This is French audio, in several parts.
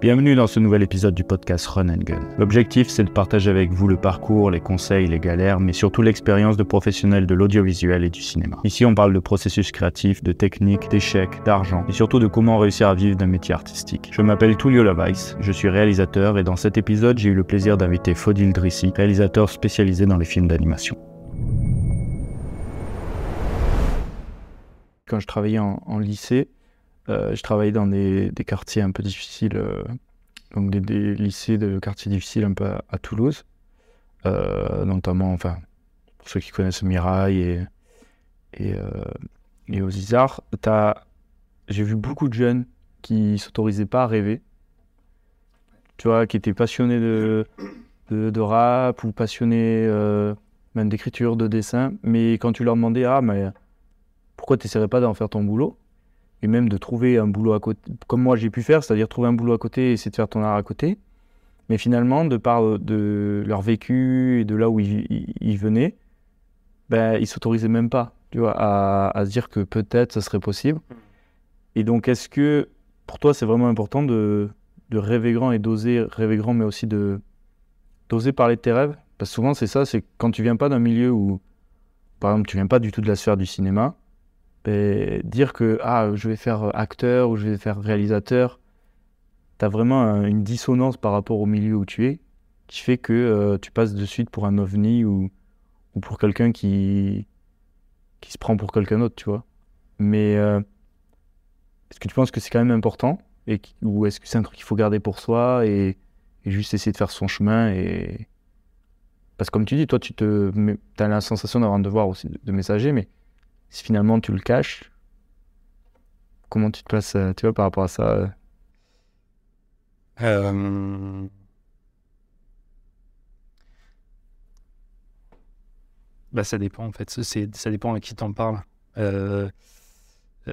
Bienvenue dans ce nouvel épisode du podcast Run and Gun. L'objectif, c'est de partager avec vous le parcours, les conseils, les galères, mais surtout l'expérience de professionnels de l'audiovisuel et du cinéma. Ici, on parle de processus créatif, de techniques, d'échecs, d'argent, et surtout de comment réussir à vivre d'un métier artistique. Je m'appelle Tullio Lavaïs, je suis réalisateur, et dans cet épisode, j'ai eu le plaisir d'inviter Fodil Drissi, réalisateur spécialisé dans les films d'animation. Quand je travaillais en, lycée, je travaillais dans des, quartiers un peu difficiles, euh, donc des, lycées de quartiers difficiles un peu à, Toulouse, euh, notamment, enfin, pour ceux qui connaissent Mirail et, et, et aux Isards, j'ai vu beaucoup de jeunes qui s'autorisaient pas à rêver, tu vois, qui étaient passionnés de, de, de rap ou passionnés même d'écriture, de dessin, mais quand tu leur demandais, ah, mais pourquoi tu n'essaierais pas d'en faire ton boulot? Et même de trouver un boulot à côté, comme moi j'ai pu faire, c'est-à-dire trouver un boulot à côté et essayer de faire ton art à côté. Mais finalement, de par de leur vécu et de là où ils, ils venaient, ben, ils s'autorisaient même pas tu vois, à, à se dire que peut-être ça serait possible. Et donc, est-ce que pour toi, c'est vraiment important de, de rêver grand et d'oser rêver grand, mais aussi de d'oser parler de tes rêves? Parce que souvent, c'est ça, c'est quand tu viens pas d'un milieu où, par exemple, tu viens pas du tout de la sphère du cinéma, dire que ah, je vais faire acteur ou je vais faire réalisateur, tu as vraiment un, une dissonance par rapport au milieu où tu es, qui fait que euh, tu passes de suite pour un ovni ou, ou pour quelqu'un qui, qui se prend pour quelqu'un d'autre, tu vois. Mais euh, est-ce que tu penses que c'est quand même important et, Ou est-ce que c'est un truc qu'il faut garder pour soi et, et, juste essayer de faire son chemin et... Parce que comme tu dis, toi, tu te, as la sensation d'avoir un devoir aussi de, de messager, mais si finalement tu le caches, comment tu te places, tu vois, par rapport à ça euh... Bah, ça dépend en fait. Ça dépend à qui t'en parles. Euh... Euh...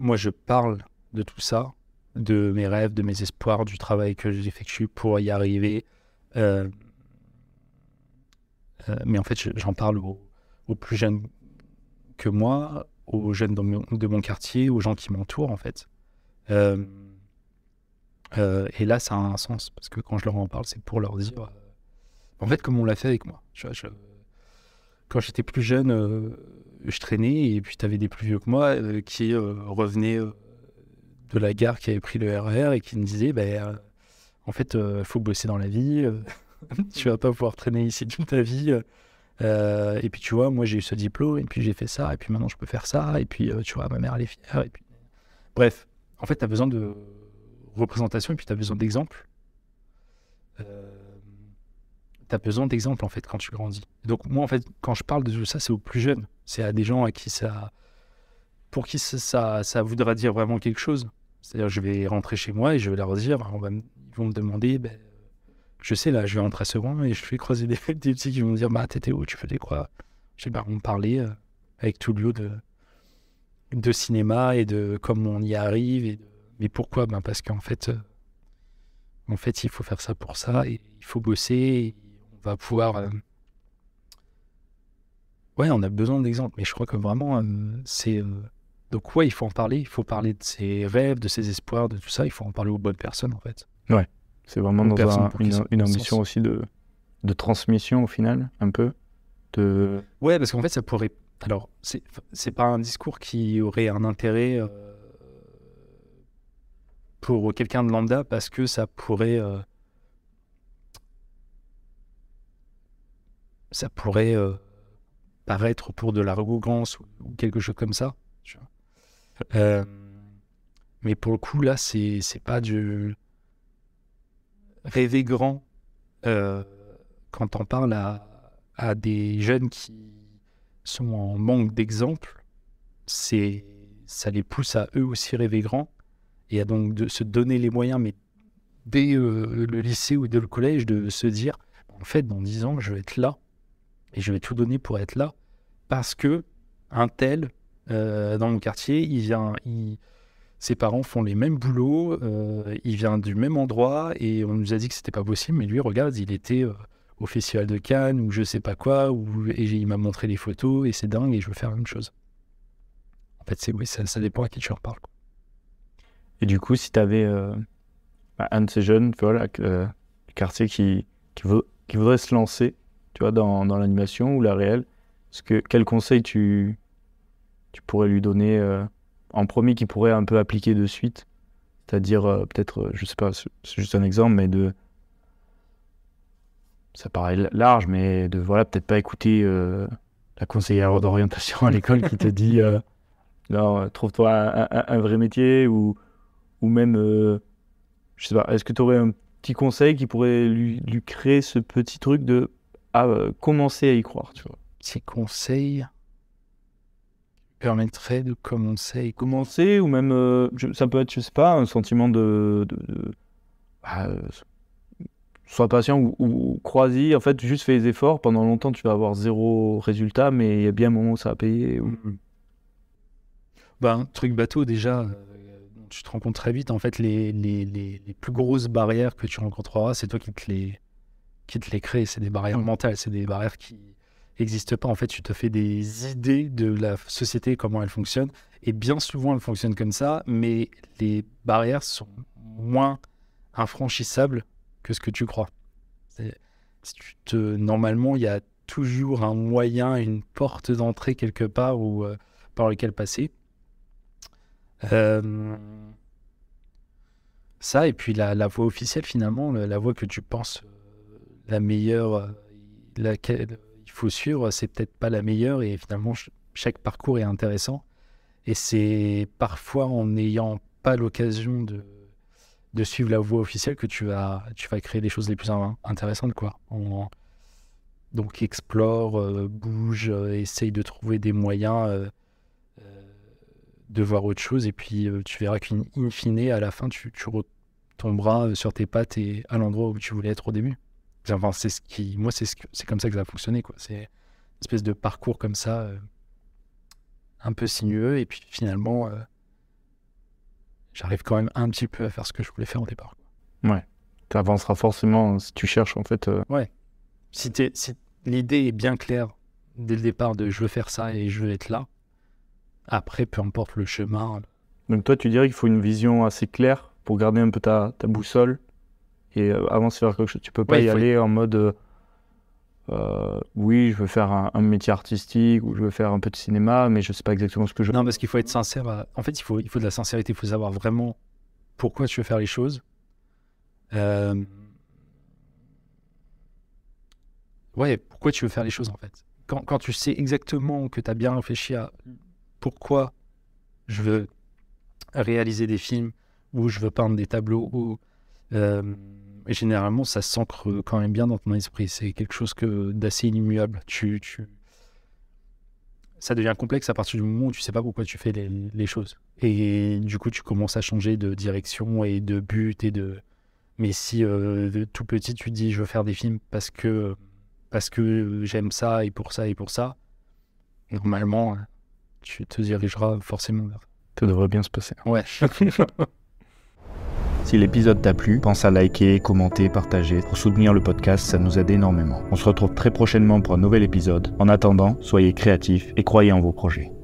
Moi, je parle de tout ça, de mes rêves, de mes espoirs, du travail que j'effectue pour y arriver. Euh... mais en fait, j'en parle aux plus jeunes que moi, aux jeunes de mon, quartier, aux gens qui m'entourent, en fait. Euh, euh, et là, ça a un sens, parce que quand je leur en parle, c'est pour leur dire, euh, en fait, comme on l'a fait avec moi. Quand j'étais plus jeune, je traînais, et puis tu avais des plus vieux que moi qui revenaient de la gare, qui avaient pris le RER, et qui me disaient, ben, en fait, il faut bosser dans la vie, tu vas pas pouvoir traîner ici toute ta vie. Euh, et puis tu vois, moi j'ai eu ce diplôme, et puis j'ai fait ça, et puis maintenant je peux faire ça, et puis euh, tu vois, ma mère elle est fière. Et puis... Bref, en fait, tu as besoin de représentation, et puis tu as besoin d'exemples. Euh, tu as besoin d'exemples en fait quand tu grandis. Donc moi en fait, quand je parle de tout ça, c'est aux plus jeunes. C'est à des gens à qui ça. pour qui ça, ça, voudra dire vraiment quelque chose. C'est-à-dire, je vais rentrer chez moi et je vais leur dire, ils vont me demander, ben, je sais, là, je vais rentrer second et je fais croiser des, petits qui vont me dire Bah, t'étais où? Tu faisais quoi? Je sais pas, on parlait euh, avec tout le lieu de, de cinéma et de comment on y arrive. Et. Mais pourquoi? Ben Parce qu'en fait, euh, en fait, il faut faire ça pour ça et il faut bosser. Et on va pouvoir. Euh... Ouais, on a besoin d'exemples, mais je crois que vraiment, c'est. Donc, ouais, il faut en parler. Il faut parler de ses rêves, de ses espoirs, de tout ça. Il faut en parler aux bonnes personnes, en fait. Ouais. C'est vraiment dans un, une, une, ambition aussi de, de transmission au final, un peu. De... Ouais, parce qu'en fait, ça pourrait. Alors, c'est pas un discours qui aurait un intérêt euh, pour quelqu'un de lambda parce que ça pourrait. Euh, ça pourrait euh, paraître pour de l'arrogance ou, ou, quelque chose comme ça. Tu vois. mais pour le coup, là, c'est pas du rêver grand euh, quand on parle à, des jeunes qui sont en manque d'exemple, c'est ça les pousse à eux aussi rêver grand. Et à donc de se donner les moyens, mais dès euh, le lycée ou dès le collège, de se dire en fait, dans dix ans, je vais être là et je vais tout donner pour être là parce que un tel euh, dans mon quartier, il vient, il, ses parents font les mêmes boulots, euh, il vient du même endroit et on nous a dit que c'était pas possible, mais lui, regarde, il était euh, au Festival de Cannes ou je sais pas quoi, et il m'a montré les photos et c'est dingue et je veux faire la même chose. En fait, c'est oui, ça, dépend à qui tu en parles. Et du coup, si tu avais euh, bah, un de ces jeunes, voilà, euh, du quartier qui, qui, veut, qui voudrait se lancer, tu vois, dans, dans l'animation ou la réelle, que, quel conseil tu, tu pourrais lui donner euh, en premier qui pourrait un peu appliquer de suite C'est-à-dire, euh, peut-être, je sais pas, c'est juste un exemple, mais de. Ça paraît large, mais de, voilà, peut-être pas écouter la conseillère d'orientation à l'école qui te dit non, trouve-toi un, vrai métier ou, ou même je sais pas, est-ce que tu aurais un petit conseil qui pourrait lui, créer ce petit truc de euh, commencer à y croire, tu vois? Petit conseil permettrait de commencer commencer ou même euh, ça peut être je sais pas un sentiment de, de, bah, euh, sois patient ou, ou crois-y. En fait juste fais les efforts. Pendant longtemps tu vas avoir zéro résultat mais il y a bien un moment où ça va payer ou... Ben, truc bateau déjà tu te rends compte très vite, en fait, les, les, les, plus grosses barrières que tu rencontreras, c'est toi qui te les, qui te les crées. C'est des barrières mentales, c'est des barrières qui n'existent pas. En fait, tu te fais des idées de la société, comment elle fonctionne. Et bien souvent, elle fonctionne comme ça, mais les barrières sont moins infranchissables que ce que tu crois. Si tu te, normalement, il y a toujours un moyen, une porte d'entrée quelque part où, euh, par lequel passer. Euh, ça, et puis la, la, voix officielle, finalement, la, voix que tu penses euh, la meilleure, laquelle faut suivre, c'est peut-être pas la meilleure, et finalement, chaque parcours est intéressant. Et c'est parfois en n'ayant pas l'occasion de, suivre la voie officielle que tu vas, tu vas créer les choses les plus intéressantes. Quoi. donc explore, bouge, essaye de trouver des moyens de voir autre chose. Et puis, euh, tu verras qu'in fine, à la fin, tu, tu retomberas euh, sur tes pattes et à l'endroit où tu voulais être au début. Enfin, c'est ce qui, moi, c'est ce c'est comme ça que ça a fonctionné, quoi. C'est une espèce de parcours comme ça, euh, un peu sinueux. Et puis, finalement, j'arrive quand même un petit peu à faire ce que je voulais faire au départ. Quoi. Ouais. Tu avanceras forcément si tu cherches, en fait. Ouais. Si, si l'idée est bien claire dès le départ de je veux faire ça et je veux être là, après, peu importe le chemin. Donc toi, tu dirais qu'il faut une vision assez claire pour garder un peu ta, ta boussole et euh, avancer vers quelque chose. Tu peux pas y aller en mode euh, euh, oui, je veux faire un, métier artistique ou je veux faire un peu de cinéma, mais je sais pas exactement ce que je. Non, parce qu'il faut être sincère. En fait, il faut, il faut de la sincérité. Il faut savoir vraiment pourquoi tu veux faire les choses. Ouais, pourquoi tu veux faire les choses en fait. Quand, quand tu sais exactement que tu as bien réfléchi à pourquoi je veux réaliser des films ou je veux peindre des tableaux ou euh, généralement ça s'ancre quand même bien dans ton esprit c'est quelque chose que d'assez immuable tu, tu ça devient complexe à partir du moment où tu sais pas pourquoi tu fais les, choses et du coup tu commences à changer de direction et de but et de mais si euh, tout petit tu dis je veux faire des films parce que parce que j'aime ça et pour ça et pour ça normalement tu te dirigeras forcément vers. Tout devrait bien se passer. Ouais. si l'épisode t'a plu, pense à liker, commenter, partager. Pour soutenir le podcast, ça nous aide énormément. On se retrouve très prochainement pour un nouvel épisode. En attendant, soyez créatifs et croyez en vos projets.